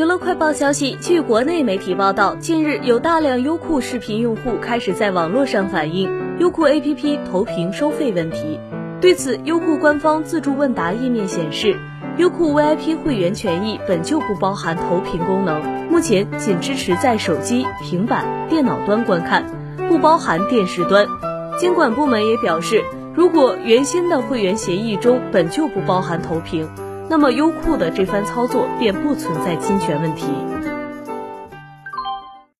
娱乐快报消息，据国内媒体报道，近日有大量优酷视频用户开始在网络上反映优酷 APP 投屏收费问题。对此，优酷官方自助问答页面显示，优酷 VIP 会员权益本就不包含投屏功能，目前仅支持在手机、平板、电脑端观看，不包含电视端。监管部门也表示，如果原先的会员协议中本就不包含投屏。那么优酷的这番操作便不存在侵权问题。